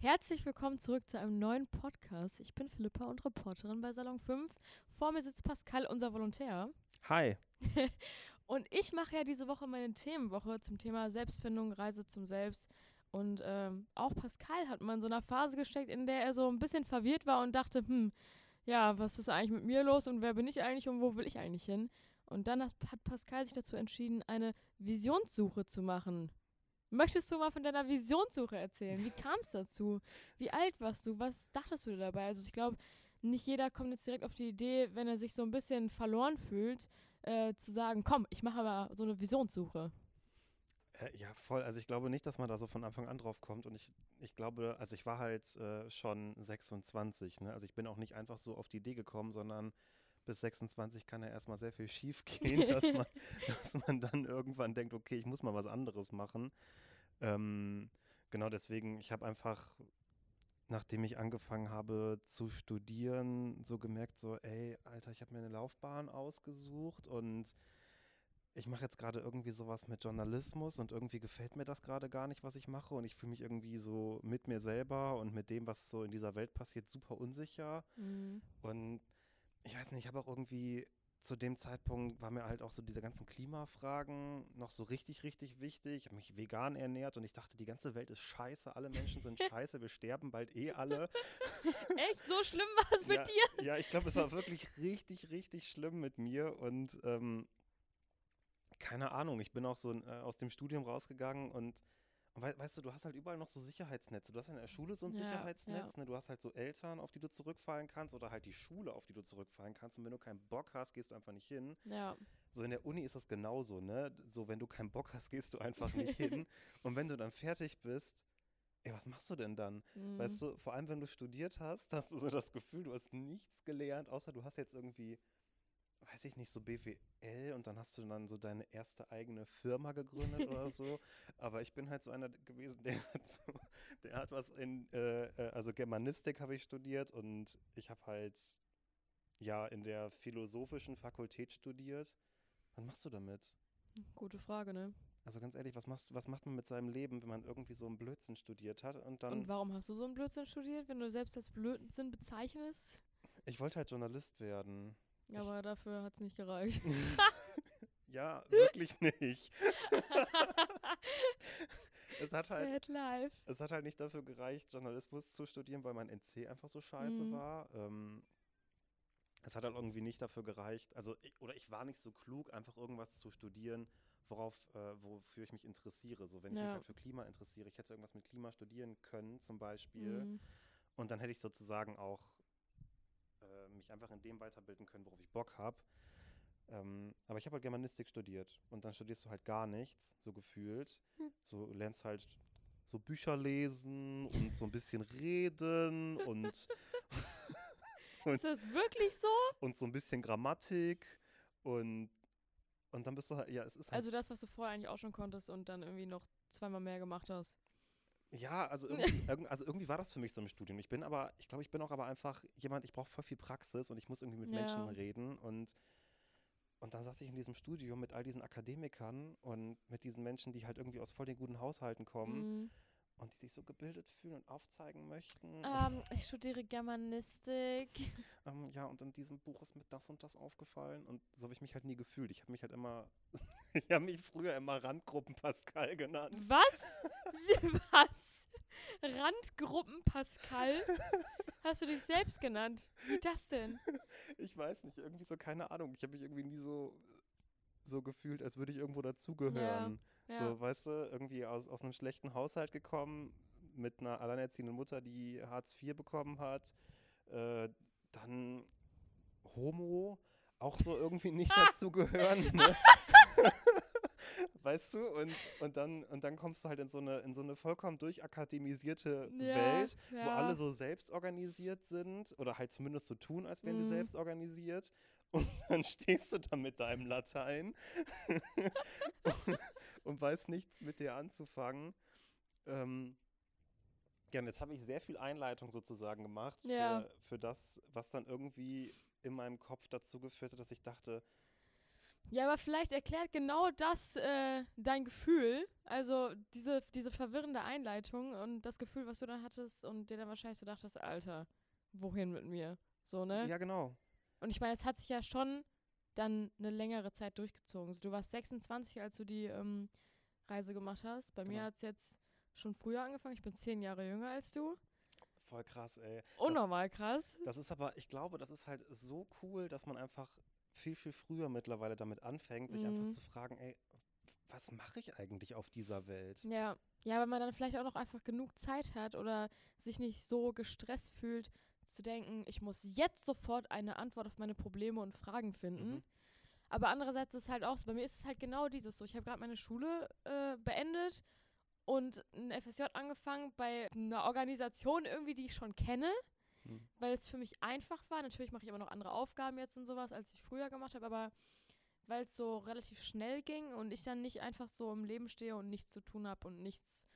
Herzlich willkommen zurück zu einem neuen Podcast. Ich bin Philippa und Reporterin bei Salon 5. Vor mir sitzt Pascal, unser Volontär. Hi. und ich mache ja diese Woche meine Themenwoche zum Thema Selbstfindung, Reise zum Selbst. Und ähm, auch Pascal hat mal in so einer Phase gesteckt, in der er so ein bisschen verwirrt war und dachte, hm, ja, was ist eigentlich mit mir los und wer bin ich eigentlich und wo will ich eigentlich hin? Und dann hat Pascal sich dazu entschieden, eine Visionssuche zu machen. Möchtest du mal von deiner Visionssuche erzählen? Wie kam es dazu? Wie alt warst du? Was dachtest du dabei? Also ich glaube, nicht jeder kommt jetzt direkt auf die Idee, wenn er sich so ein bisschen verloren fühlt, äh, zu sagen, komm, ich mache aber so eine Visionssuche. Äh, ja, voll. Also ich glaube nicht, dass man da so von Anfang an drauf kommt. Und ich, ich glaube, also ich war halt äh, schon 26. Ne? Also ich bin auch nicht einfach so auf die Idee gekommen, sondern bis 26 kann ja erstmal sehr viel schief gehen, dass man, dass man dann irgendwann denkt, okay, ich muss mal was anderes machen. Ähm, genau deswegen, ich habe einfach, nachdem ich angefangen habe zu studieren, so gemerkt, so, ey, Alter, ich habe mir eine Laufbahn ausgesucht und ich mache jetzt gerade irgendwie sowas mit Journalismus und irgendwie gefällt mir das gerade gar nicht, was ich mache und ich fühle mich irgendwie so mit mir selber und mit dem, was so in dieser Welt passiert, super unsicher. Mhm. Und ich weiß nicht, ich habe auch irgendwie zu dem Zeitpunkt war mir halt auch so diese ganzen Klimafragen noch so richtig, richtig wichtig. Ich habe mich vegan ernährt und ich dachte, die ganze Welt ist scheiße, alle Menschen sind scheiße, wir sterben bald eh alle. Echt? So schlimm war es mit ja, dir? Ja, ich glaube, es war wirklich richtig, richtig schlimm mit mir und ähm, keine Ahnung, ich bin auch so äh, aus dem Studium rausgegangen und und we weißt du, du hast halt überall noch so Sicherheitsnetze. Du hast in der Schule so ein ja, Sicherheitsnetz, ja. Ne? Du hast halt so Eltern, auf die du zurückfallen kannst oder halt die Schule, auf die du zurückfallen kannst. Und wenn du keinen Bock hast, gehst du einfach nicht hin. Ja. So in der Uni ist das genauso, ne? So, wenn du keinen Bock hast, gehst du einfach nicht hin. Und wenn du dann fertig bist, ey, was machst du denn dann? Mhm. Weißt du, vor allem wenn du studiert hast, hast du so das Gefühl, du hast nichts gelernt, außer du hast jetzt irgendwie weiß ich nicht, so BWL und dann hast du dann so deine erste eigene Firma gegründet oder so. Aber ich bin halt so einer gewesen, der hat, so, der hat was in, äh, äh also Germanistik habe ich studiert und ich habe halt ja in der philosophischen Fakultät studiert. Was machst du damit? Gute Frage, ne? Also ganz ehrlich, was, machst, was macht man mit seinem Leben, wenn man irgendwie so einen Blödsinn studiert hat und dann. Und warum hast du so einen Blödsinn studiert, wenn du selbst als Blödsinn bezeichnest? Ich wollte halt Journalist werden. Aber dafür hat es nicht gereicht. ja, wirklich nicht. es, hat halt, life. es hat halt nicht dafür gereicht, Journalismus zu studieren, weil mein NC einfach so scheiße mhm. war. Ähm, es hat halt irgendwie nicht dafür gereicht, also ich, oder ich war nicht so klug, einfach irgendwas zu studieren, worauf, äh, wofür ich mich interessiere. So, wenn ja. ich mich halt für Klima interessiere, ich hätte irgendwas mit Klima studieren können, zum Beispiel. Mhm. Und dann hätte ich sozusagen auch äh, mich einfach in dem weiterbilden können, worauf ich Bock habe. Ähm, aber ich habe halt Germanistik studiert und dann studierst du halt gar nichts, so gefühlt. Hm. So lernst halt so Bücher lesen und so ein bisschen reden und, und Ist das wirklich so? Und so ein bisschen Grammatik und und dann bist du halt, ja, es ist halt Also das, was du vorher eigentlich auch schon konntest und dann irgendwie noch zweimal mehr gemacht hast. Ja, also irgendwie, also irgendwie war das für mich so im Studium. Ich bin aber, ich glaube, ich bin auch aber einfach jemand, ich brauche voll viel Praxis und ich muss irgendwie mit ja. Menschen reden und und dann saß ich in diesem Studium mit all diesen Akademikern und mit diesen Menschen, die halt irgendwie aus voll den guten Haushalten kommen. Mhm und die sich so gebildet fühlen und aufzeigen möchten. Ähm, ich studiere Germanistik. Ähm, ja, und in diesem Buch ist mir das und das aufgefallen und so habe ich mich halt nie gefühlt. Ich habe mich halt immer, ich habe mich früher immer Randgruppen Pascal genannt. Was? Was? Randgruppen Pascal? Hast du dich selbst genannt? Wie das denn? Ich weiß nicht, irgendwie so, keine Ahnung. Ich habe mich irgendwie nie so, so gefühlt, als würde ich irgendwo dazugehören. Ja. Ja. So, weißt du, irgendwie aus, aus einem schlechten Haushalt gekommen, mit einer alleinerziehenden Mutter, die Hartz IV bekommen hat, äh, dann Homo, auch so irgendwie nicht dazugehören. Ne? weißt du? Und, und, dann, und dann kommst du halt in so eine, in so eine vollkommen durchakademisierte ja, Welt, ja. wo alle so selbst organisiert sind oder halt zumindest so tun, als wären mhm. sie selbst organisiert. Und dann stehst du da mit deinem Latein und, und weißt nichts mit dir anzufangen. Ähm, ja, und jetzt habe ich sehr viel Einleitung sozusagen gemacht ja. für, für das, was dann irgendwie in meinem Kopf dazu geführt hat, dass ich dachte, Ja, aber vielleicht erklärt genau das äh, dein Gefühl, also diese, diese verwirrende Einleitung und das Gefühl, was du dann hattest und dir dann wahrscheinlich so dachtest, Alter, wohin mit mir? So, ne? Ja, genau. Und ich meine, es hat sich ja schon dann eine längere Zeit durchgezogen. Also du warst 26, als du die ähm, Reise gemacht hast. Bei mir Genau. hat es jetzt schon früher angefangen. Ich bin zehn Jahre jünger als du. Voll krass, ey. Unnormal krass. Das ist aber, ich glaube, das ist halt so cool, dass man einfach viel, viel früher mittlerweile damit anfängt, sich Mhm. einfach zu fragen, ey, was mache ich eigentlich auf dieser Welt? Ja. Ja, weil man dann vielleicht auch noch einfach genug Zeit hat oder sich nicht so gestresst fühlt, zu denken, ich muss jetzt sofort eine Antwort auf meine Probleme und Fragen finden. Mhm. Aber andererseits ist es halt auch so, bei mir ist es halt genau dieses so. Ich habe gerade meine Schule äh, beendet und ein FSJ angefangen bei einer Organisation irgendwie, die ich schon kenne, Mhm. weil es für mich einfach war. Natürlich mache ich aber noch andere Aufgaben jetzt und sowas, als ich früher gemacht habe, aber weil es so relativ schnell ging und ich dann nicht einfach so im Leben stehe und nichts zu tun habe und nichts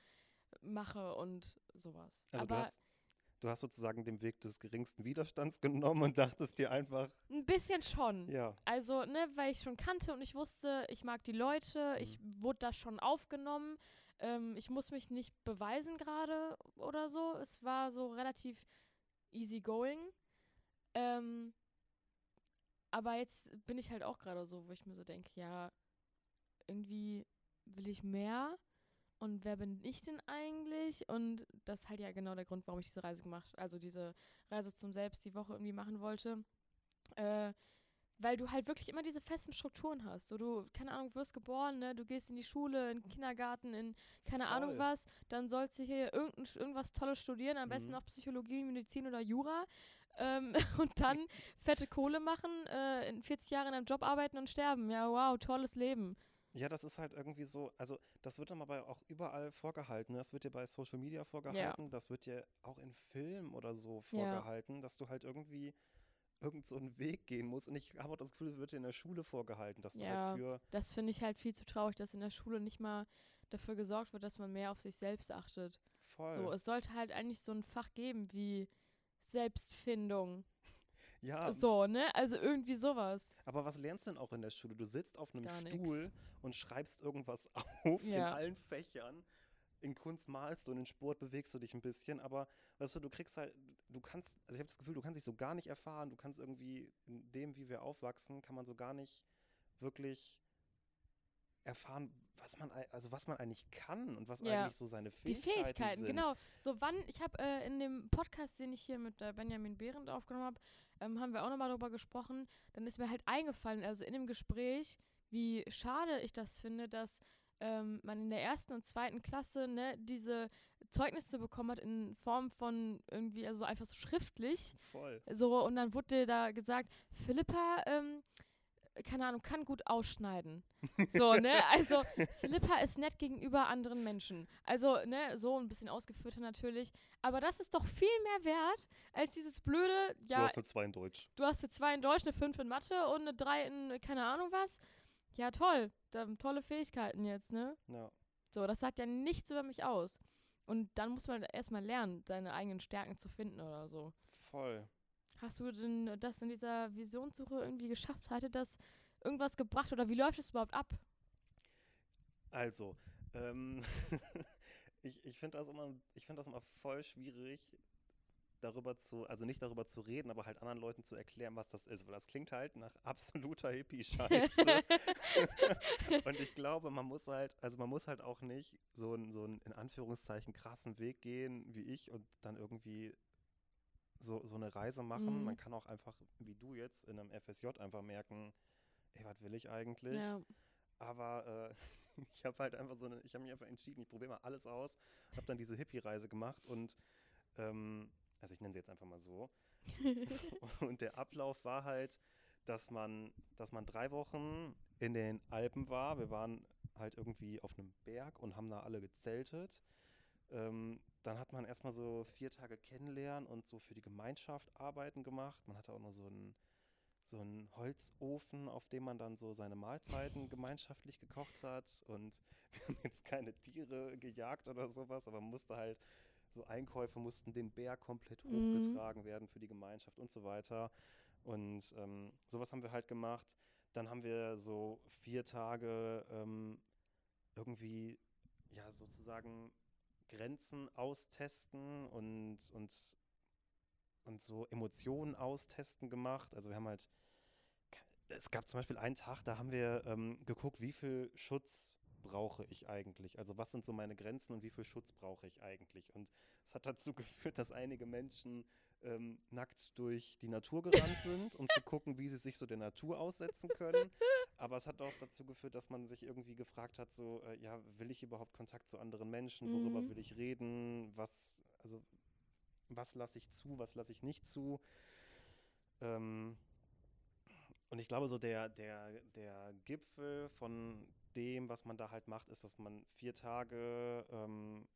mache und sowas. Also du aber hast, du hast sozusagen den Weg des geringsten Widerstands genommen und dachtest dir einfach, ein bisschen schon. ja, Also, ne, weil ich schon kannte und ich wusste, ich mag die Leute, ich wurde da schon aufgenommen. Ähm, ich muss mich nicht beweisen gerade oder so. Es war so relativ easy going. Ähm, aber jetzt bin ich halt auch gerade so, wo ich mir so denke, ja, irgendwie will ich mehr. Und wer bin ich denn eigentlich? Und das ist halt ja genau der Grund, warum ich diese Reise gemacht, also diese Reise zum Selbst die Woche irgendwie machen wollte. Äh, weil du halt wirklich immer diese festen Strukturen hast. So, du, keine Ahnung, wirst geboren, ne? du gehst in die Schule, in den Kindergarten, in keine Ahnung Voll. was, dann sollst du hier irgendein, irgendwas Tolles studieren, am besten Mhm. auch Psychologie, Medizin oder Jura. Ähm, und dann fette Kohle machen, äh, in 40 Jahren in einem Job arbeiten und sterben. Ja, wow, tolles Leben. Ja, das ist halt irgendwie so, also das wird dann aber auch überall vorgehalten. ne? Das wird dir bei Social Media vorgehalten, das wird dir auch in Filmen oder so vorgehalten, dass du halt irgendwie irgend so einen Weg gehen musst. Und ich habe auch das Gefühl, es wird dir in der Schule vorgehalten, dass du Ja. halt für, Das finde ich halt viel zu traurig, dass in der Schule nicht mal dafür gesorgt wird, dass man mehr auf sich selbst achtet. voll. So, es sollte halt eigentlich so ein Fach geben wie Selbstfindung. ja, So, ne? Also irgendwie sowas. aber was lernst du denn auch in der Schule? Du sitzt auf einem Gar nix. Stuhl und schreibst irgendwas auf in Ja. allen Fächern. In Kunst malst du und in Sport bewegst du dich ein bisschen, aber weißt du, du kriegst halt, du kannst, also ich habe das Gefühl, du kannst dich so gar nicht erfahren, du kannst irgendwie in dem, wie wir aufwachsen, kann man so gar nicht wirklich erfahren, was man, also was man eigentlich kann und was Ja. eigentlich so seine Die Fähigkeiten, Fähigkeiten, sind. genau. So, wann, ich habe äh, in dem Podcast, den ich hier mit äh, Benjamin Behrendt aufgenommen habe, ähm, haben wir auch nochmal darüber gesprochen. Dann ist mir halt eingefallen, also in dem Gespräch, wie schade ich das finde, dass ähm, man in der ersten und zweiten Klasse ne, diese Zeugnisse bekommen hat in Form von irgendwie, also einfach so schriftlich. Voll. So, und dann wurde dir da gesagt, Philippa, ähm, keine Ahnung, kann gut ausschneiden. So, ne? Also, Philippa ist nett gegenüber anderen Menschen. Also, ne, so ein bisschen ausgeführter natürlich. Aber das ist doch viel mehr wert als dieses blöde, Du ja, hast eine 2 in Deutsch. du hast eine 2 in Deutsch, eine 5 in Mathe und eine 3 in keine Ahnung was. Ja, toll. Da, tolle Fähigkeiten jetzt, ne? Ja. So, das sagt ja nichts über mich aus. Und dann muss man erstmal lernen, seine eigenen Stärken zu finden oder so. Voll. Hast du denn das in dieser Visionssuche irgendwie geschafft? Hatte das irgendwas gebracht oder wie läuft es überhaupt ab? Also, ähm, ich, ich finde das, immer- ich find das immer voll schwierig, darüber zu, also nicht darüber zu reden, aber halt anderen Leuten zu erklären, was das ist, weil das klingt halt nach absoluter Hippie-Scheiße. Und ich glaube, man muss halt, also man muss halt auch nicht so einen, so einen in Anführungszeichen krassen Weg gehen wie ich und dann irgendwie so, so eine Reise machen. Mhm. Man kann auch einfach, wie du jetzt, in einem FSJ einfach merken, ey, was will ich eigentlich? ja. Aber äh, ich habe halt einfach so eine, ich habe mich einfach entschieden, ich probiere mal alles aus, habe dann diese Hippie-Reise gemacht und ähm, also ich nenne sie jetzt einfach mal so. und der Ablauf war halt, dass man, dass man drei Wochen in den Alpen war. Wir waren halt irgendwie auf einem Berg und haben da alle gezeltet. Ähm, dann hat man erstmal so vier Tage kennenlernen und so für die Gemeinschaft arbeiten gemacht. Man hatte auch noch so einen, so einen Holzofen, auf dem man dann so seine Mahlzeiten gemeinschaftlich gekocht hat. Und wir haben jetzt keine Tiere gejagt oder sowas, aber man musste halt, so Einkäufe mussten den Berg komplett Mhm. hochgetragen werden für die Gemeinschaft und so weiter. Und ähm, sowas haben wir halt gemacht. dann haben wir so vier Tage ähm, irgendwie, ja, sozusagen Grenzen austesten und, und, und so Emotionen austesten gemacht. Also wir haben halt, es gab zum Beispiel einen Tag, da haben wir ähm, geguckt, wie viel Schutz brauche ich eigentlich? Also was sind so meine Grenzen und wie viel Schutz brauche ich eigentlich? Und es hat dazu geführt, dass einige Menschen ähm, nackt durch die Natur gerannt sind, um zu gucken, wie sie sich so der Natur aussetzen können. Aber es hat auch dazu geführt, dass man sich irgendwie gefragt hat, so, äh, ja, will ich überhaupt Kontakt zu anderen Menschen? Worüber Mhm. will ich reden? Was, also, was lasse ich zu, was lasse ich nicht zu? Ähm, und ich glaube, so der, der, der Gipfel von dem, was man da halt macht, ist, dass man vier Tage ähm,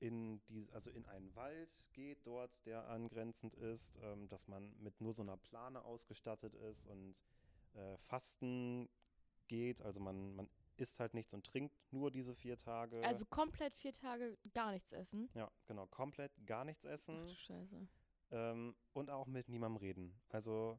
in die, also in einen Wald geht, dort, der angrenzend ist, ähm, dass man mit nur so einer Plane ausgestattet ist und äh, Fasten geht. Also man, man isst halt nichts und trinkt nur diese vier Tage. Also komplett vier Tage gar nichts essen. ja, genau, komplett gar nichts Ach essen. du Scheiße. Ähm, und auch mit niemandem reden. Also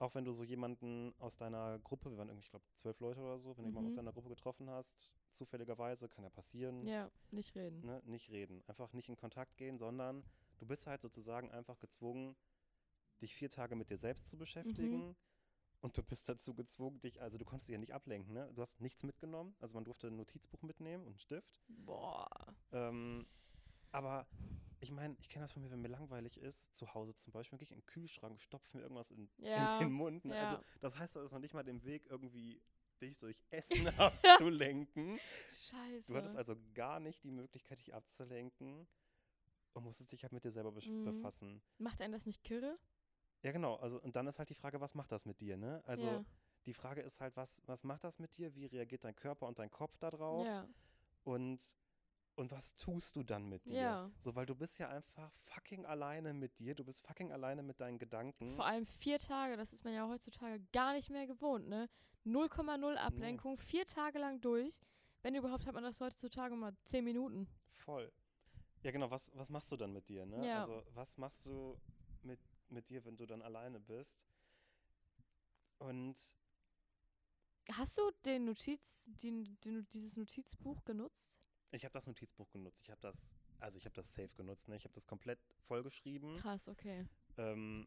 auch wenn du so jemanden aus deiner Gruppe, wir waren irgendwie, ich glaube, zwölf Leute oder so, wenn du jemanden aus Mhm. deiner Gruppe getroffen hast, zufälligerweise, kann ja passieren, Ja, nicht reden. ne, nicht reden. Einfach nicht in Kontakt gehen, sondern du bist halt sozusagen einfach gezwungen, dich vier Tage mit dir selbst zu beschäftigen. Und du bist dazu gezwungen, dich, also du konntest dich ja nicht ablenken, ne? Du hast nichts mitgenommen. Also man durfte ein Notizbuch mitnehmen und einen Stift. Boah. Ähm, aber ich meine, ich kenne das von mir, wenn mir langweilig ist, zu Hause zum Beispiel, gehe ich in den Kühlschrank, stopfe mir irgendwas in, Ja, in den Mund. Ne? ja. Also das heißt, du hast noch nicht mal den Weg, irgendwie dich durch Essen abzulenken. Scheiße. Du hattest also gar nicht die Möglichkeit, dich abzulenken und musstest dich halt mit dir selber Mhm. befassen. Macht einen das nicht kirre? Ja, genau. Also, und dann ist halt die Frage, was macht das mit dir, ne? Also, ja. die Frage ist halt, was, was macht das mit dir? Wie reagiert dein Körper und dein Kopf darauf? ja. Und, und was tust du dann mit dir? Ja. So, weil du bist ja einfach fucking alleine mit dir, du bist fucking alleine mit deinen Gedanken. Vor allem vier Tage, das ist man ja heutzutage gar nicht mehr gewohnt, ne? 0,0 Ablenkung, vier Tage lang durch. Wenn überhaupt hat man das heutzutage mal zehn Minuten. Voll. Ja, genau, was, was machst du dann mit dir, ne? Ja. Also, was machst du mit, mit dir, wenn du dann alleine bist? Und Hast du den Notiz, den, den, dieses Notizbuch genutzt? Ich habe das Notizbuch genutzt. Ich habe das, also ich habe das safe genutzt, ne? Ich habe das komplett vollgeschrieben. Krass, okay. Ähm,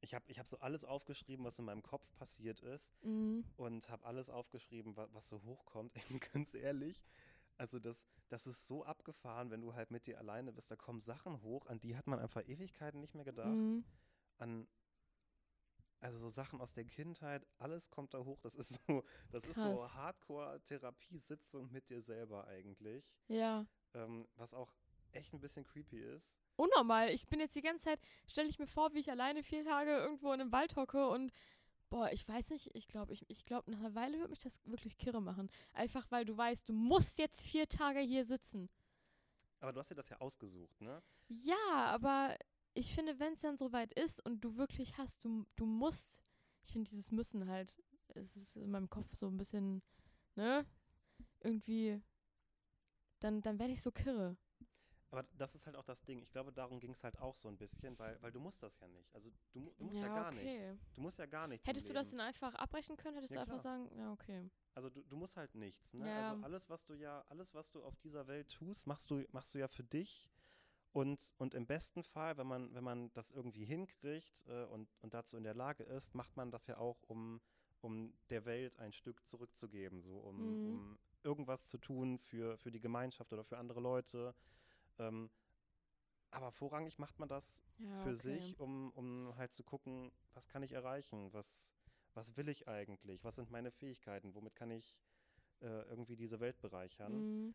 ich habe ich hab so alles aufgeschrieben, was in meinem Kopf passiert ist. Mhm. und habe alles aufgeschrieben, wa was so hochkommt. Ey, ganz ehrlich, also das, das ist so abgefahren, wenn du halt mit dir alleine bist. Da kommen Sachen hoch, an die hat man einfach Ewigkeiten nicht mehr gedacht. Mhm. An also so Sachen aus der Kindheit, alles kommt da hoch. Das ist so, das ist so Krass. Hardcore-Therapiesitzung mit dir selber eigentlich, Ja. ähm, was auch echt ein bisschen creepy ist. Unnormal. Ich bin jetzt die ganze Zeit, stelle ich mir vor, wie ich alleine vier Tage irgendwo in einem Wald hocke und boah, ich weiß nicht, ich glaube, ich, ich glaube, nach einer Weile wird mich das wirklich kirre machen. Einfach weil du weißt, du musst jetzt vier Tage hier sitzen. Aber du hast dir das ja ausgesucht, ne? Ja, aber ich finde, wenn es dann soweit ist und du wirklich hast, du, du musst, ich finde dieses Müssen halt, es ist in meinem Kopf so ein bisschen, ne, irgendwie, dann, dann werde ich so kirre. Aber das ist halt auch das Ding. Ich glaube, darum ging es halt auch so ein bisschen, weil, weil du musst das ja nicht. Also du, du musst ja, gar nichts. Du musst ja gar nichts. Hättest du das denn einfach abbrechen können? Hättest Ja, du einfach klar. sagen, ja, okay. Also du, du musst halt nichts. Ne? Ja. Also alles, was du ja, alles, was du auf dieser Welt tust, machst du, machst du ja für dich. Und, und im besten Fall, wenn man, wenn man das irgendwie hinkriegt äh, und, und dazu in der Lage ist, macht man das ja auch, um, um der Welt ein Stück zurückzugeben, so um, Mhm. um irgendwas zu tun für, für die Gemeinschaft oder für andere Leute. Ähm, aber vorrangig macht man das Ja, für okay. sich, um, um halt zu gucken, was kann ich erreichen, was, was will ich eigentlich, was sind meine Fähigkeiten, womit kann ich äh, irgendwie diese Welt bereichern. Mhm.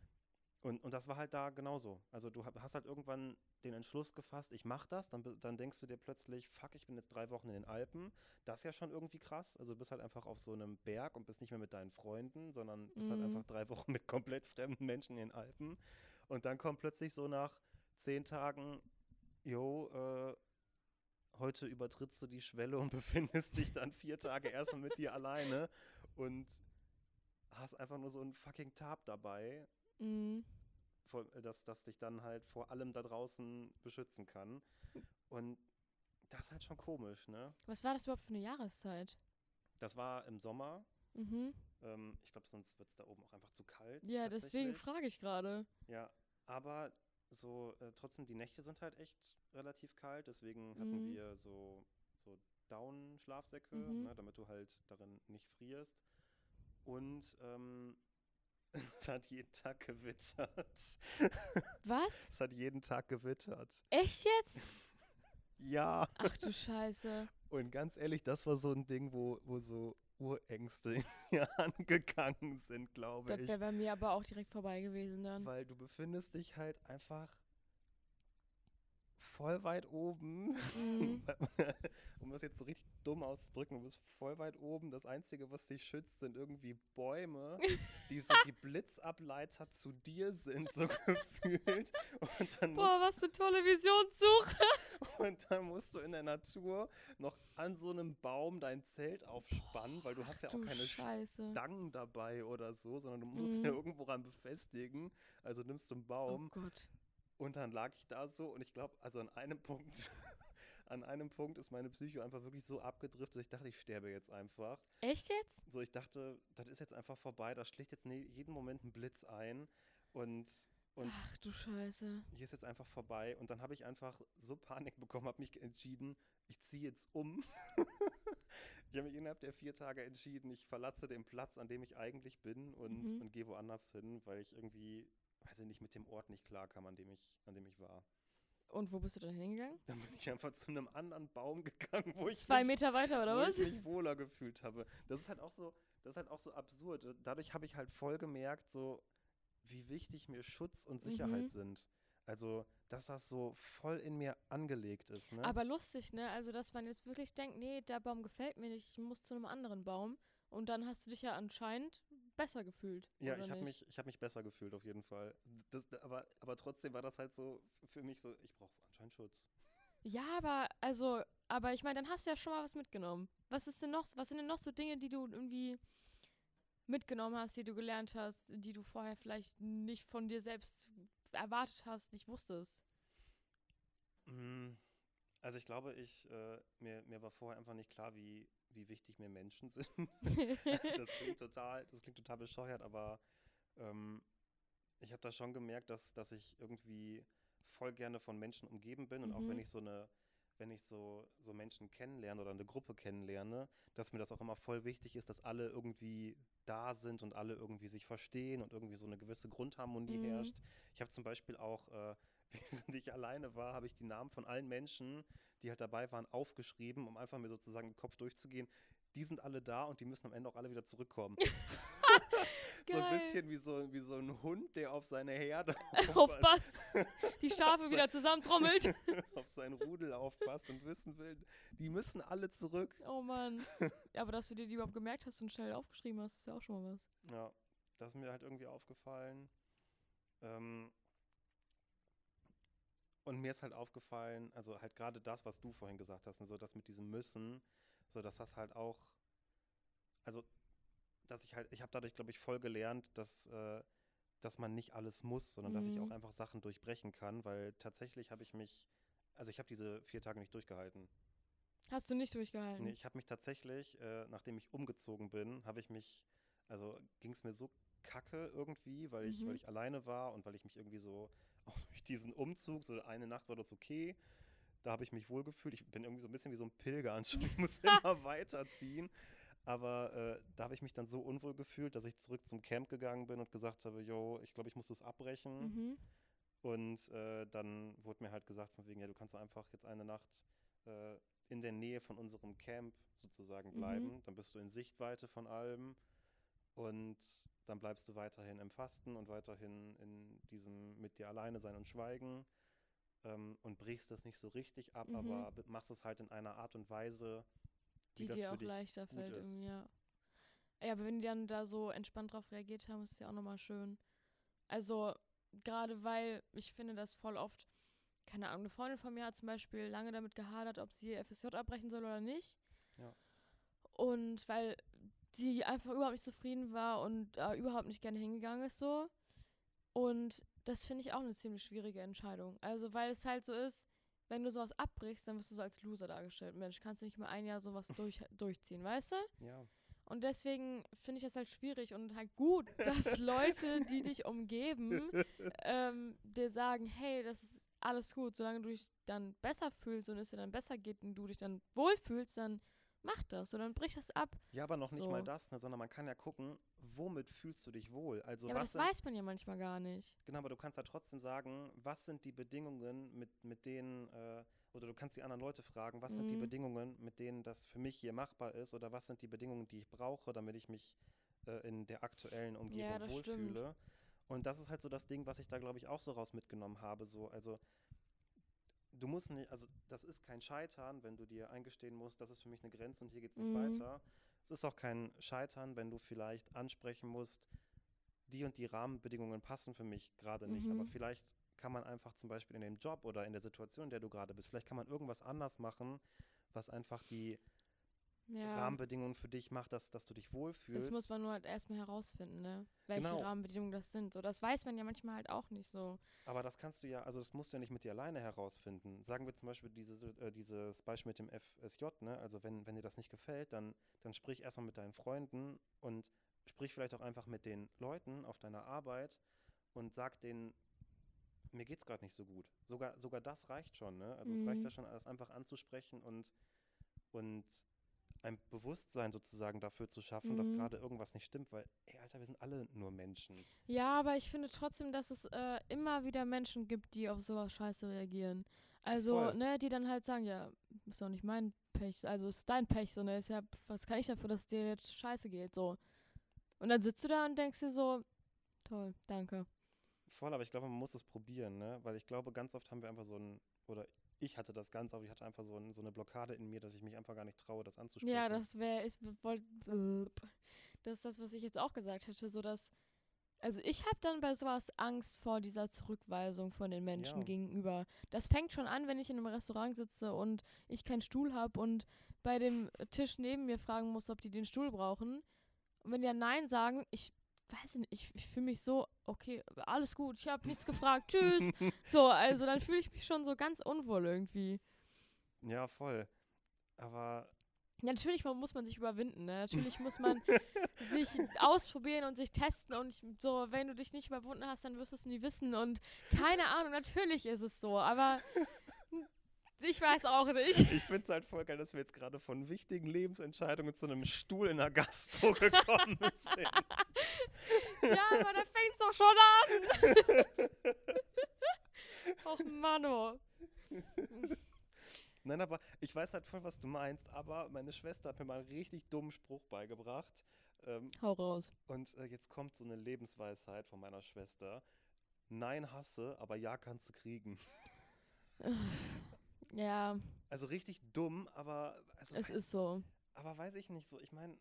Und, und das war halt da genauso. Also du hast halt irgendwann den Entschluss gefasst, ich mache das, dann, dann denkst du dir plötzlich, fuck, ich bin jetzt drei Wochen in den Alpen. Das ist ja schon irgendwie krass. Also du bist halt einfach auf so einem Berg und bist nicht mehr mit deinen Freunden, sondern bist halt Mhm. einfach drei Wochen mit komplett fremden Menschen in den Alpen. Und dann kommt plötzlich so nach zehn Tagen, jo, äh, heute übertrittst du die Schwelle und befindest dich dann vier Tage erstmal mit dir alleine und hast einfach nur so ein fucking Tab dabei, Mhm. Vor, äh, das, das dich dann halt vor allem da draußen beschützen kann. Und das ist halt schon komisch, ne? Was war das überhaupt für eine Jahreszeit? Das war im Sommer. Mhm. Ähm, ich glaube, sonst wird es da oben auch einfach zu kalt. Ja, deswegen frage ich gerade. Ja, aber so äh, trotzdem, die Nächte sind halt echt relativ kalt. Deswegen hatten Mhm. wir so, so Down-Schlafsäcke, Mhm. ne, damit du halt darin nicht frierst. Und ähm, es hat jeden Tag gewittert. Was? es hat jeden Tag gewittert. Echt jetzt? Ja. Ach du Scheiße. Und ganz ehrlich, das war so ein Ding, wo, wo so Urängste in mir angegangen sind, glaube Das ich. wäre bei mir aber auch direkt vorbei gewesen dann. Weil du befindest dich halt einfach voll weit oben. Mhm. um das jetzt so richtig dumm auszudrücken, du bist voll weit oben. Das Einzige, was dich schützt, sind irgendwie Bäume, die so die Blitzableiter zu dir sind, so gefühlt. Und dann, Boah, musst, was eine tolle Visionssuche. und dann musst du in der Natur noch an so einem Baum dein Zelt aufspannen, weil du hast ja auch keine Scheiße. Stangen dabei oder so, sondern du musst Mhm. ja irgendwo ran befestigen. Also nimmst du einen Oh Baum Gott. Und dann lag ich da so und ich glaube, also an einem Punkt, an einem Punkt ist meine Psyche einfach wirklich so abgedriftet, dass ich dachte, ich sterbe jetzt einfach. Echt jetzt? So, ich dachte, das ist jetzt einfach vorbei, da schlägt jetzt ne jeden Moment ein Blitz ein und, und Ach du Scheiße. hier ist jetzt einfach vorbei. Und dann habe ich einfach so Panik bekommen, habe mich entschieden, ich ziehe jetzt um. ich habe mich innerhalb der vier Tage entschieden, ich verlasse den Platz, an dem ich eigentlich bin und, Mhm. und gehe woanders hin, weil ich irgendwie, weiß ich nicht, mit dem Ort nicht klarkam, an dem ich, an dem ich war. Und wo bist du dann hingegangen? Dann bin ich einfach zu einem anderen Baum gegangen, wo ich Zwei mich, Meter weiter, oder wo was? ich mich wohler gefühlt habe. Das ist halt auch so, das ist halt auch so absurd. Dadurch habe ich halt voll gemerkt, so wie wichtig mir Schutz und Sicherheit Mhm. sind. Also, dass das so voll in mir angelegt ist. Ne? Aber lustig, ne? Also, dass man jetzt wirklich denkt, nee, der Baum gefällt mir nicht, ich muss zu einem anderen Baum. Und dann hast du dich ja anscheinend besser gefühlt. ja, ich habe mich, ich hab mich besser gefühlt auf jeden Fall. Das, aber, aber trotzdem war das halt so für mich so, ich brauche anscheinend Schutz. Ja, aber, also, aber ich meine, dann hast du ja schon mal was mitgenommen. Was ist denn noch, was sind denn noch so Dinge, die du irgendwie mitgenommen hast, die du gelernt hast, die du vorher vielleicht nicht von dir selbst erwartet hast, nicht wusstest? Mm, Also ich glaube, ich, äh, mir, mir war vorher einfach nicht klar, wie, wie wichtig mir Menschen sind. Also das klingt total, das klingt total bescheuert, aber ähm, ich habe da schon gemerkt, dass, dass ich irgendwie voll gerne von Menschen umgeben bin und auch wenn Mhm. ich so eine, wenn ich so, so Menschen kennenlerne oder eine Gruppe kennenlerne, dass mir das auch immer voll wichtig ist, dass alle irgendwie da sind und alle irgendwie sich verstehen und irgendwie so eine gewisse Grundharmonie Mhm. herrscht. Ich habe zum Beispiel auch, äh, während ich alleine war, habe ich die Namen von allen Menschen, die halt dabei waren, aufgeschrieben, um einfach mir sozusagen den Kopf durchzugehen. Die sind alle da und die müssen am Ende auch alle wieder zurückkommen. so ein bisschen wie so, wie so ein Hund, der auf seine Herde Aufpasst. Die Schafe wieder zusammentrommelt. auf sein Rudel aufpasst und wissen will, die müssen alle zurück. Oh Mann. Ja, aber dass du dir die überhaupt gemerkt hast und schnell aufgeschrieben hast, ist ja auch schon mal was. Ja, das ist mir halt irgendwie aufgefallen. Ähm, und mir ist halt aufgefallen, also halt gerade das, was du vorhin gesagt hast, so das mit diesem Müssen, so dass das halt auch, also dass ich halt, ich habe dadurch, glaube ich, voll gelernt, dass, äh, dass man nicht alles muss, sondern dass ich auch Mhm. einfach Sachen durchbrechen kann, weil tatsächlich habe ich mich, also ich habe diese vier Tage nicht durchgehalten. Hast du nicht durchgehalten? Nee, ich habe mich tatsächlich, äh, nachdem ich umgezogen bin, habe ich mich, also ging es mir so kacke irgendwie, weil ich, Mhm. weil ich alleine war und weil ich mich irgendwie so, auch durch diesen Umzug, so eine Nacht war das okay, da habe ich mich wohlgefühlt. Ich bin irgendwie so ein bisschen wie so ein Pilger anscheinend, ich muss immer weiterziehen. Aber äh, da habe ich mich dann so unwohl gefühlt, dass ich zurück zum Camp gegangen bin und gesagt habe, yo, ich glaube, ich muss das abbrechen. Mhm. Und äh, dann wurde mir halt gesagt, von wegen, ja, du kannst einfach jetzt eine Nacht äh, in der Nähe von unserem Camp sozusagen Mhm. bleiben. Dann bist du in Sichtweite von allem und dann bleibst du weiterhin im Fasten und weiterhin in diesem mit dir alleine sein und schweigen ähm, und brichst das nicht so richtig ab, Mhm. aber be- machst es halt in einer Art und Weise, wie Die das dir für auch dich leichter fällt ist. ja. Ja, aber wenn die dann da so entspannt drauf reagiert haben, ist es ja auch nochmal schön. Also, gerade weil ich finde, dass voll oft, keine Ahnung, eine Freundin von mir hat zum Beispiel lange damit gehadert, ob sie FSJ abbrechen soll oder nicht. Ja. Und weil sie einfach überhaupt nicht zufrieden war und äh, überhaupt nicht gerne hingegangen ist so. Und das finde ich auch eine ziemlich schwierige Entscheidung. Also, weil es halt so ist, wenn du sowas abbrichst, dann wirst du so als Loser dargestellt. Mensch, kannst du nicht mal ein Jahr sowas durch, durchziehen, weißt du? Ja, Und deswegen finde ich das halt schwierig und halt gut, dass Leute, die dich umgeben, ähm, dir sagen, hey, das ist alles gut, solange du dich dann besser fühlst und es dir dann besser geht und du dich dann wohlfühlst, dann mach das dann brich das ab. Ja, aber noch nicht So. mal das, ne, sondern man kann ja gucken, womit fühlst du dich wohl? Also ja, aber was das sind, weiß man ja manchmal gar nicht. genau, aber du kannst ja trotzdem sagen, was sind die Bedingungen, mit, mit denen, äh, oder du kannst die anderen Leute fragen, was sind die Mhm. Bedingungen, mit denen das für mich hier machbar ist, oder was sind die Bedingungen, die ich brauche, damit ich mich äh, in der aktuellen Umgebung stimmt. wohlfühle. Und das ist halt so das Ding, was ich da, glaube ich, auch so raus mitgenommen habe. So, also du musst nicht, also das ist kein Scheitern, wenn du dir eingestehen musst, das ist für mich eine Grenze und hier geht es nicht Mhm. weiter. Es ist auch kein Scheitern, wenn du vielleicht ansprechen musst, die und die Rahmenbedingungen passen für mich gerade nicht. Aber Mhm. vielleicht kann man einfach zum Beispiel in dem Job oder in der Situation, in der du gerade bist, vielleicht kann man irgendwas anders machen, was einfach die Ja. Rahmenbedingungen für dich macht, dass, dass du dich wohlfühlst. Das muss man nur halt erstmal herausfinden, ne? Welche Genau. Rahmenbedingungen das sind. So, das weiß man ja manchmal halt auch nicht so. Aber das kannst du ja, also das musst du ja nicht mit dir alleine herausfinden. Sagen wir zum Beispiel diese, äh, dieses Beispiel mit dem FSJ, ne? Also wenn, wenn dir das nicht gefällt, dann, dann sprich erstmal mit deinen Freunden und sprich vielleicht auch einfach mit den Leuten auf deiner Arbeit und sag denen, mir geht's gerade nicht so gut. Sogar, sogar das reicht schon, ne? Also es reicht Mhm. ja schon, das einfach anzusprechen und, und ein Bewusstsein sozusagen dafür zu schaffen, dass Mhm. gerade irgendwas nicht stimmt, weil, ey, Alter, wir sind alle nur Menschen. Ja, aber ich finde trotzdem, dass es äh, immer wieder Menschen gibt, die auf sowas scheiße reagieren. Also, Voll. ne, die dann halt sagen, ja, ist doch nicht mein Pech, also ist dein Pech, so, ne, ist ja, was kann ich dafür, dass es dir jetzt scheiße geht, so. Und dann sitzt du da und denkst dir so, toll, danke. Voll, aber ich glaube, man muss es probieren, ne? Weil ich glaube, ganz oft haben wir einfach so ein, oder ich hatte das ganz oft, ich hatte einfach so, ein, so eine Blockade in mir, dass ich mich einfach gar nicht traue, das anzusprechen. Ja, das wäre, ich wollte, das ist das, was ich jetzt auch gesagt hätte, so dass, also ich habe dann bei sowas Angst vor dieser Zurückweisung von den Menschen Ja. gegenüber. Das fängt schon an, wenn ich in einem Restaurant sitze und ich keinen Stuhl habe und bei dem Tisch neben mir fragen muss, ob die den Stuhl brauchen. Und wenn die dann Nein sagen, ich weiß nicht, ich, ich fühle mich so, okay, alles gut, ich habe nichts gefragt, tschüss. So, also dann fühle ich mich schon so ganz unwohl irgendwie. Ja, voll. Aber Ja, natürlich muss man sich überwinden. Ne? Natürlich muss man sich ausprobieren und sich testen. Und ich, so, wenn du dich nicht überwunden hast, dann wirst du es nie wissen. Und keine Ahnung, natürlich ist es so. Aber ich weiß auch nicht. ich finde es halt voll geil, dass wir jetzt gerade von wichtigen Lebensentscheidungen zu einem Stuhl in der Gastro gekommen sind. Ja, aber da fängt es doch schon an. Och, Mano. Nein, aber ich weiß halt voll, was du meinst, aber meine Schwester hat mir mal einen richtig dummen Spruch beigebracht. Ähm, Hau raus. und äh, jetzt kommt so eine Lebensweisheit von meiner Schwester. Nein hasse, aber ja kannst du kriegen. Ja, Also richtig dumm, aber also es weiß, ist so. aber weiß ich nicht so. Ich meine,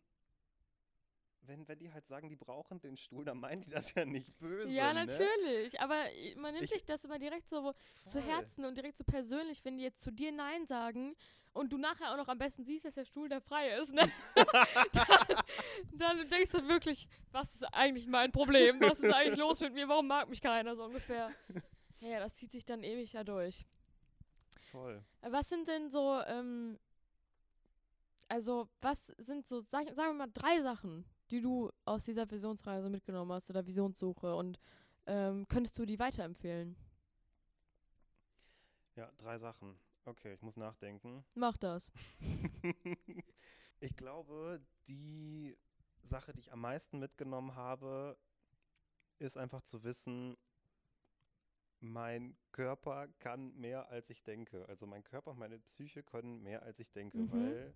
wenn, wenn die halt sagen, die brauchen den Stuhl, dann meinen die das ja nicht böse. Ja, ne? natürlich. Aber i- man nimmt Ich- sich das immer direkt so zu Voll. Herzen und direkt so persönlich, wenn die jetzt zu dir Nein sagen und du nachher auch noch am besten siehst, dass der Stuhl da frei ist, ne? dann, dann denkst du wirklich, was ist eigentlich mein Problem? Was ist eigentlich los mit mir? Warum mag mich keiner so ungefähr? Ja, das zieht sich dann ewig da durch. Voll. Was sind denn so, ähm, also was sind so, sag, sagen wir mal, drei Sachen, die du aus dieser Visionsreise mitgenommen hast oder Visionssuche und ähm, könntest du die weiterempfehlen? Ja, drei Sachen. Okay, ich muss nachdenken. Mach das. ich glaube, die Sache, die ich am meisten mitgenommen habe, ist einfach zu wissen, mein Körper kann mehr, als ich denke. Also mein Körper und meine Psyche können mehr, als ich denke, Mhm. weil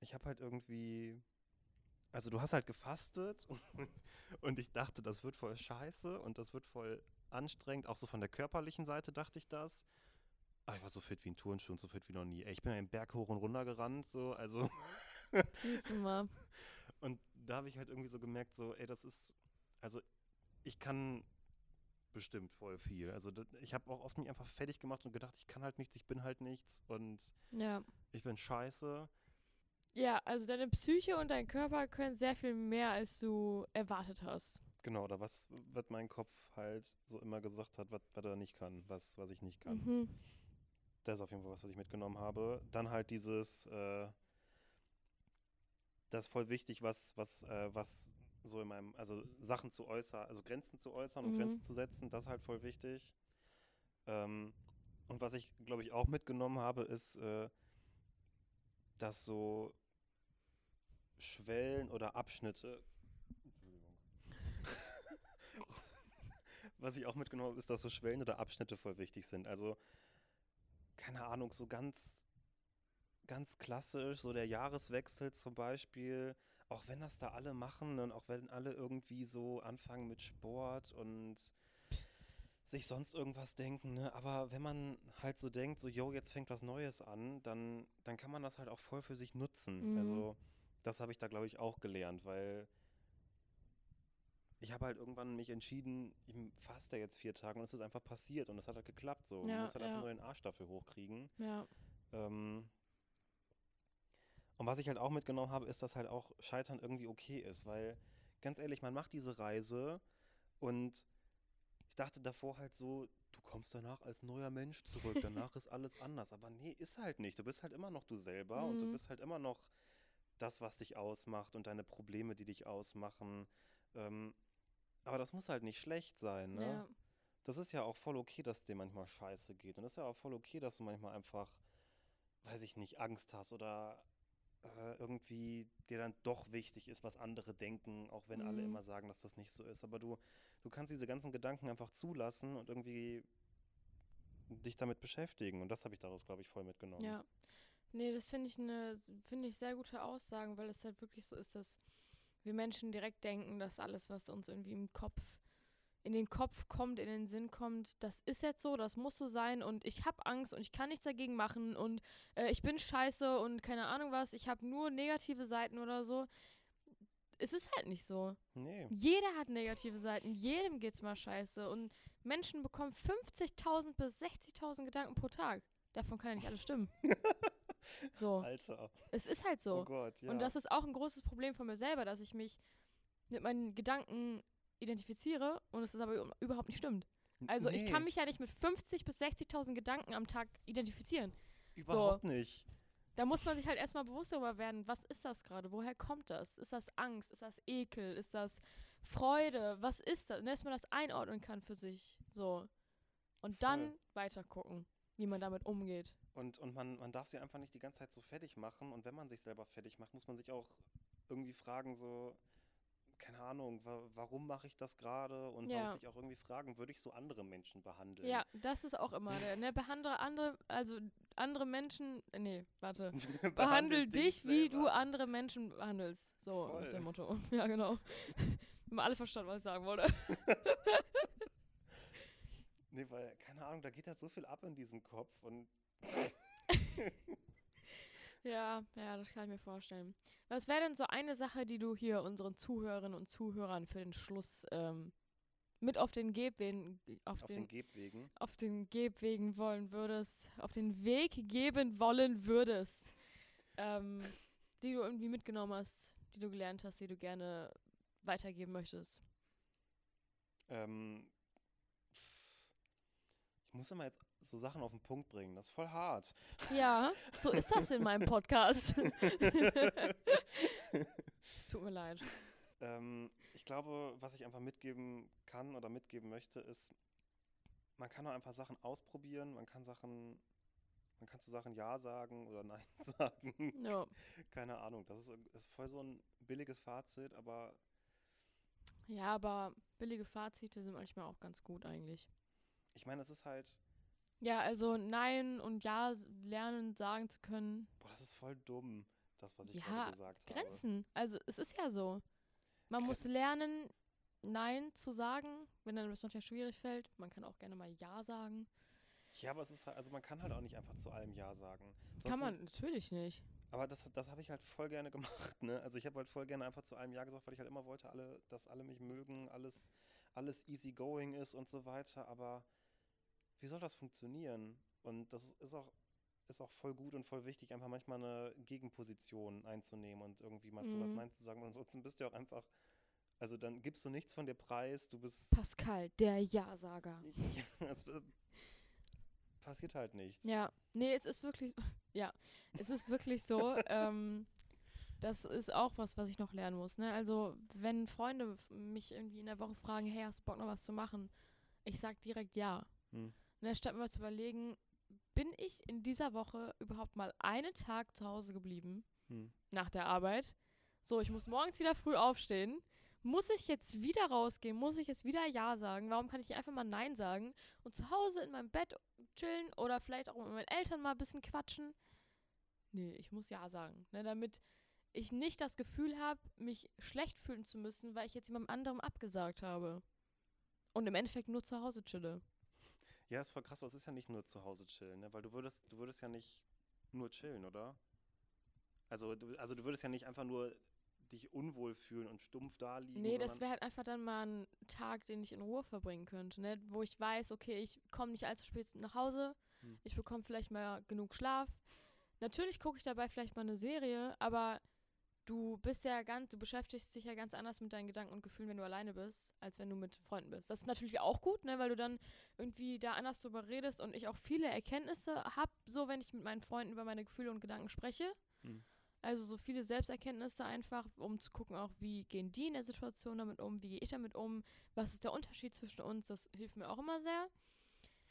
ich habe halt irgendwie, also du hast halt gefastet und, und ich dachte, das wird voll scheiße und das wird voll anstrengend. Auch so von der körperlichen Seite dachte ich das. Aber ich war so fit wie ein Turnschuh und so fit wie noch nie. Ey, ich bin einen Berg hoch und runter gerannt, so, also. Siehst du mal. Und da habe ich halt irgendwie so gemerkt, so, ey, das ist, also ich kann bestimmt voll viel. Also das, ich habe auch oft mich einfach fertig gemacht und gedacht, ich kann halt nichts, ich bin halt nichts und Ja. ich bin scheiße. Ja, also deine Psyche und dein Körper können sehr viel mehr, als du erwartet hast. Genau, oder was, was mein Kopf halt so immer gesagt hat, was, was er nicht kann, was, was ich nicht kann. Mhm. Das ist auf jeden Fall was, was ich mitgenommen habe. Dann halt dieses, äh, das ist voll wichtig, was, was, äh, was so in meinem, also Sachen zu äußern, also Grenzen zu äußern und Mhm. Grenzen zu setzen, das ist halt voll wichtig. Ähm, und was ich, glaube ich, auch mitgenommen habe, ist, äh, dass so Schwellen oder Abschnitte, Entschuldigung. was ich auch mitgenommen habe, ist, dass so Schwellen oder Abschnitte voll wichtig sind. Also, keine Ahnung, so ganz, ganz klassisch, so der Jahreswechsel zum Beispiel, auch wenn das da alle machen und auch wenn alle irgendwie so anfangen mit Sport und sich sonst irgendwas denken, ne? Aber wenn man halt so denkt, so, yo, jetzt fängt was Neues an, dann, dann kann man das halt auch voll für sich nutzen. Mhm. Also, das habe ich da, glaube ich, auch gelernt, weil ich habe halt irgendwann mich entschieden, ich faste jetzt vier Tage und es ist einfach passiert und es hat halt geklappt so. Ja, Man muss halt ja. einfach nur den Arsch dafür hochkriegen. Ja. Ähm, und was ich halt auch mitgenommen habe, ist, dass halt auch Scheitern irgendwie okay ist, weil ganz ehrlich, man macht diese Reise und ich dachte davor halt so, du kommst danach als neuer Mensch zurück, danach ist alles anders. Aber nee, ist halt nicht. Du bist halt immer noch du selber und du Mhm. bist halt immer noch das, was dich ausmacht und deine Probleme, die dich ausmachen. Ähm, aber das muss halt nicht schlecht sein, ne? Ja. das ist ja auch voll okay, dass dir manchmal scheiße geht. Und das ist ja auch voll okay, dass du manchmal einfach, weiß ich nicht, Angst hast oder äh, irgendwie dir dann doch wichtig ist, was andere denken, auch wenn alle Mhm. immer sagen, dass das nicht so ist. Aber du, du kannst diese ganzen Gedanken einfach zulassen und irgendwie dich damit beschäftigen. Und das habe ich daraus, glaube ich, voll mitgenommen. Ja. Nee, das finde ich eine, finde ich sehr gute Aussagen, weil es halt wirklich so ist, dass wir Menschen direkt denken, dass alles, was uns irgendwie im Kopf, in den Kopf kommt, in den Sinn kommt, das ist jetzt so, das muss so sein und ich habe Angst und ich kann nichts dagegen machen und äh, ich bin scheiße und keine Ahnung was, ich habe nur negative Seiten oder so. Es ist halt nicht so. Nee. Jeder hat negative Seiten, jedem geht's mal scheiße und Menschen bekommen 50.000 bis 60.000 Gedanken pro Tag. Davon kann ja nicht alles stimmen. so, Alter. es ist halt so. Oh Gott, ja. Und das ist auch ein großes Problem von mir selber, dass ich mich mit meinen Gedanken identifiziere und es ist aber überhaupt nicht stimmt. Also ich kann Nee, mich ja nicht mit 50 bis 60.000 Gedanken am Tag identifizieren. Überhaupt nicht. Da muss man sich halt erstmal bewusst darüber werden, was ist das gerade? Woher kommt das? Ist das Angst? Ist das Ekel? Ist das Freude? Was ist das? Und dass man das einordnen kann für sich. So. Und dann Voll. weiter gucken, wie man damit umgeht. Und, und man, man darf sie einfach nicht die ganze Zeit so fertig machen. Und wenn man sich selber fertig macht, muss man sich auch irgendwie fragen, so, keine Ahnung, wa warum mache ich das gerade? Und man Ja. muss sich auch irgendwie fragen, würde ich so andere Menschen behandeln? Ja, das ist auch immer der, ne? Behandle andere, also andere Menschen, nee, warte. Behandel dich, wie du andere Menschen behandelst. So, Voll. dem Motto. Ja, genau. Wir haben alle verstanden, was ich sagen wollte. Nee, weil, keine Ahnung, da geht halt so viel ab in diesem Kopf. Und Ja, ja, das kann ich mir vorstellen. Was wäre denn so eine Sache, die du hier unseren Zuhörerinnen und Zuhörern für den Schluss ähm, mit auf den Gebwegen, auf, auf den, den Gebwegen. auf den Gebwegen wollen würdest, auf den Weg geben wollen würdest, ähm, die du irgendwie mitgenommen hast, die du gelernt hast, die du gerne weitergeben möchtest? Ähm, ich muss immer jetzt so Sachen auf den Punkt bringen. Das ist voll hart. Ja, so ist das in meinem Podcast. es tut mir leid. Ähm, ich glaube, was ich einfach mitgeben kann oder mitgeben möchte, ist, man kann auch einfach Sachen ausprobieren, man kann Sachen, man kann zu Sachen Ja sagen oder Nein sagen. Ja. Keine Ahnung. Das ist, ist voll so ein billiges Fazit, aber ja, aber billige Fazite sind manchmal auch ganz gut eigentlich. ich meine, es ist halt, Ja, also Nein und Ja lernen, sagen zu können. boah, das ist voll dumm, das, was ich Ja, gerade gesagt habe. Grenzen. Also es ist ja so. Man muss lernen, Nein zu sagen, wenn dann das manchmal schwierig fällt. Man kann auch gerne mal Ja sagen. Ja, aber es ist halt, also man kann halt auch nicht einfach zu allem Ja sagen. Kann Sonst- man natürlich nicht. Aber das, das habe ich halt voll gerne gemacht, ne? Also ich habe halt voll gerne einfach zu allem Ja gesagt, weil ich halt immer wollte, alle, dass alle mich mögen, alles, alles easy going ist und so weiter. Aber wie soll das funktionieren? Und das ist auch, ist auch voll gut und voll wichtig, einfach manchmal eine Gegenposition einzunehmen und irgendwie mal zu was Mhm. Nein zu sagen. Und ansonsten bist du ja auch einfach, also dann gibst du nichts von dir preis, du bist. Pascal, der Ja-Sager. Ja, es äh, passiert halt nichts. Ja, nee, es ist wirklich, ja, es ist wirklich so. ähm, Das ist auch was, was ich noch lernen muss. Ne? Also, wenn Freunde mich irgendwie in der Woche fragen, hey, hast du Bock noch was zu machen? Ich sag direkt ja. Hm. Ne, statt mal zu überlegen, bin ich in dieser Woche überhaupt mal einen Tag zu Hause geblieben Hm. nach der Arbeit? So, ich muss morgens wieder früh aufstehen. Muss ich jetzt wieder rausgehen? Muss ich jetzt wieder Ja sagen? Warum kann ich nicht einfach mal Nein sagen und zu Hause in meinem Bett chillen oder vielleicht auch mit meinen Eltern mal ein bisschen quatschen? Nee, ich muss Ja sagen, ne, damit ich nicht das Gefühl habe, mich schlecht fühlen zu müssen, weil ich jetzt jemandem anderem abgesagt habe. Und im Endeffekt nur zu Hause chille. Ja, ist voll krass, aber es ist ja nicht nur zu Hause chillen, ne? Weil du würdest, du würdest ja nicht nur chillen, oder? Also, du, also du würdest ja nicht einfach nur dich unwohl fühlen und stumpf da liegen. Nee, das wäre halt einfach dann mal ein Tag, den ich in Ruhe verbringen könnte, ne? Wo ich weiß, okay, ich komme nicht allzu spät nach Hause, Hm. ich bekomme vielleicht mal genug Schlaf. Natürlich gucke ich dabei vielleicht mal eine Serie, aber du bist ja ganz, du beschäftigst dich ja ganz anders mit deinen Gedanken und Gefühlen, wenn du alleine bist, als wenn du mit Freunden bist. Das ist natürlich auch gut, ne, weil du dann irgendwie da anders drüber redest und ich auch viele Erkenntnisse habe, so wenn ich mit meinen Freunden über meine Gefühle und Gedanken spreche. Hm. Also so viele Selbsterkenntnisse einfach, um zu gucken auch, wie gehen die in der Situation damit um, wie gehe ich damit um, was ist der Unterschied zwischen uns, das hilft mir auch immer sehr.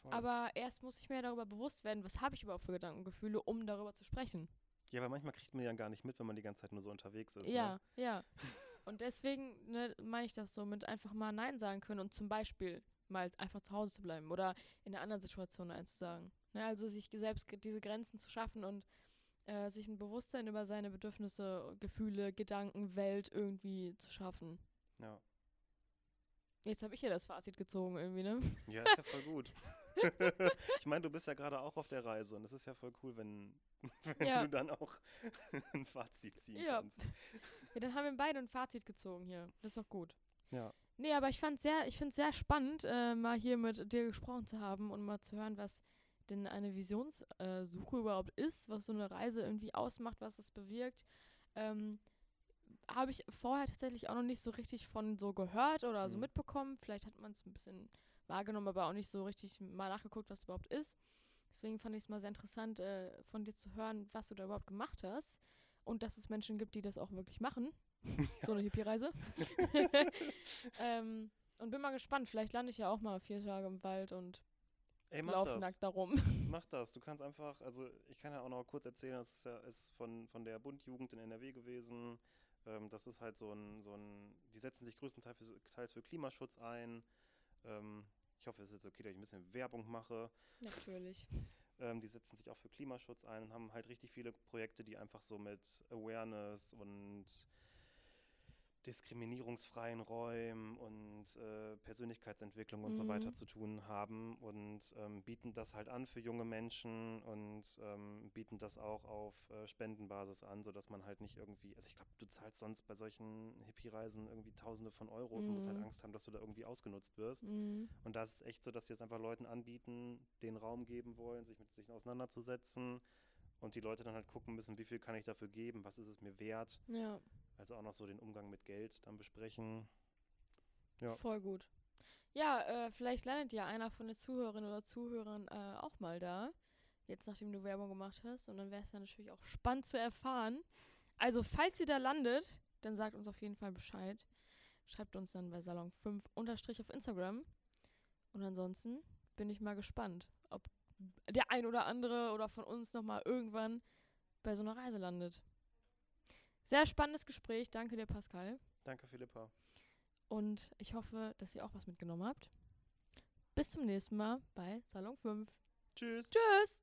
Voll. Aber erst muss ich mir darüber bewusst werden, was habe ich überhaupt für Gedanken und Gefühle, um darüber zu sprechen. Ja, weil manchmal kriegt man ja gar nicht mit, wenn man die ganze Zeit nur so unterwegs ist. ja, Ne? ja. Und deswegen ne, meine ich das so mit einfach mal Nein sagen können und zum Beispiel mal einfach zu Hause zu bleiben oder in einer anderen Situation Nein zu sagen. Ne, also sich selbst diese Grenzen zu schaffen und äh, sich ein Bewusstsein über seine Bedürfnisse, Gefühle, Gedanken, Welt irgendwie zu schaffen. Ja. Jetzt habe ich hier das Fazit gezogen irgendwie, ne? ja, ist ja voll gut. ich meine, du bist ja gerade auch auf der Reise und es ist ja voll cool, wenn, wenn Ja. du dann auch ein Fazit ziehen Ja. kannst. Ja, dann haben wir beide ein Fazit gezogen hier. Das ist doch gut. Ja. Nee, aber ich fand sehr, ich finde es sehr spannend, äh, mal hier mit dir gesprochen zu haben und mal zu hören, was denn eine Visionssuche überhaupt ist, was so eine Reise irgendwie ausmacht, was es bewirkt. Ähm, Habe ich vorher tatsächlich auch noch nicht so richtig von so gehört oder so Mhm. mitbekommen. Vielleicht hat man es ein bisschen wahrgenommen, aber auch nicht so richtig mal nachgeguckt, was es überhaupt ist. Deswegen fand ich es mal sehr interessant, äh, von dir zu hören, was du da überhaupt gemacht hast. Und dass es Menschen gibt, die das auch wirklich machen. So eine Hippie-Reise. ähm, und bin mal gespannt. Vielleicht lande ich ja auch mal vier Tage im Wald und Ey, laufe das. nackt da rum. Mach das. Du kannst einfach, also ich kann ja auch noch kurz erzählen, das ist, ja, ist von, von der Bundjugend in NRW gewesen. Ähm, das ist halt so ein, so ein, die setzen sich größtenteils für, für Klimaschutz ein. Ähm, ich hoffe, es ist jetzt okay, dass ich ein bisschen Werbung mache. Natürlich. Ähm, die setzen sich auch für Klimaschutz ein und haben halt richtig viele Projekte, die einfach so mit Awareness und diskriminierungsfreien Räumen und äh, Persönlichkeitsentwicklung und so weiter Mhm. zu tun haben und ähm, bieten das halt an für junge Menschen und ähm, bieten das auch auf äh, Spendenbasis an, sodass man halt nicht irgendwie, also ich glaube, du zahlst sonst bei solchen Hippie-Reisen irgendwie Tausende von Euros und musst halt Mhm. Angst haben, dass du da irgendwie ausgenutzt wirst. Mhm. Und da ist es echt so, dass sie es einfach Leuten anbieten, den Raum geben wollen, sich mit sich auseinanderzusetzen und die Leute dann halt gucken müssen, wie viel kann ich dafür geben, was ist es mir wert. Ja, Also auch noch so den Umgang mit Geld dann besprechen. Ja. voll gut. Ja, äh, vielleicht landet ja einer von den Zuhörerinnen oder Zuhörern äh, auch mal da. Jetzt, nachdem du Werbung gemacht hast. Und dann wäre es ja natürlich auch spannend zu erfahren. Also, falls ihr da landet, dann sagt uns auf jeden Fall Bescheid. Schreibt uns dann bei Salon 5 unterstrich auf Instagram. Und ansonsten bin ich mal gespannt, ob der ein oder andere oder von uns nochmal irgendwann bei so einer Reise landet. Sehr spannendes Gespräch. Danke dir, Pascal. Danke, Philippa. Und ich hoffe, dass ihr auch was mitgenommen habt. Bis zum nächsten Mal bei Salon 5. Tschüss. Tschüss!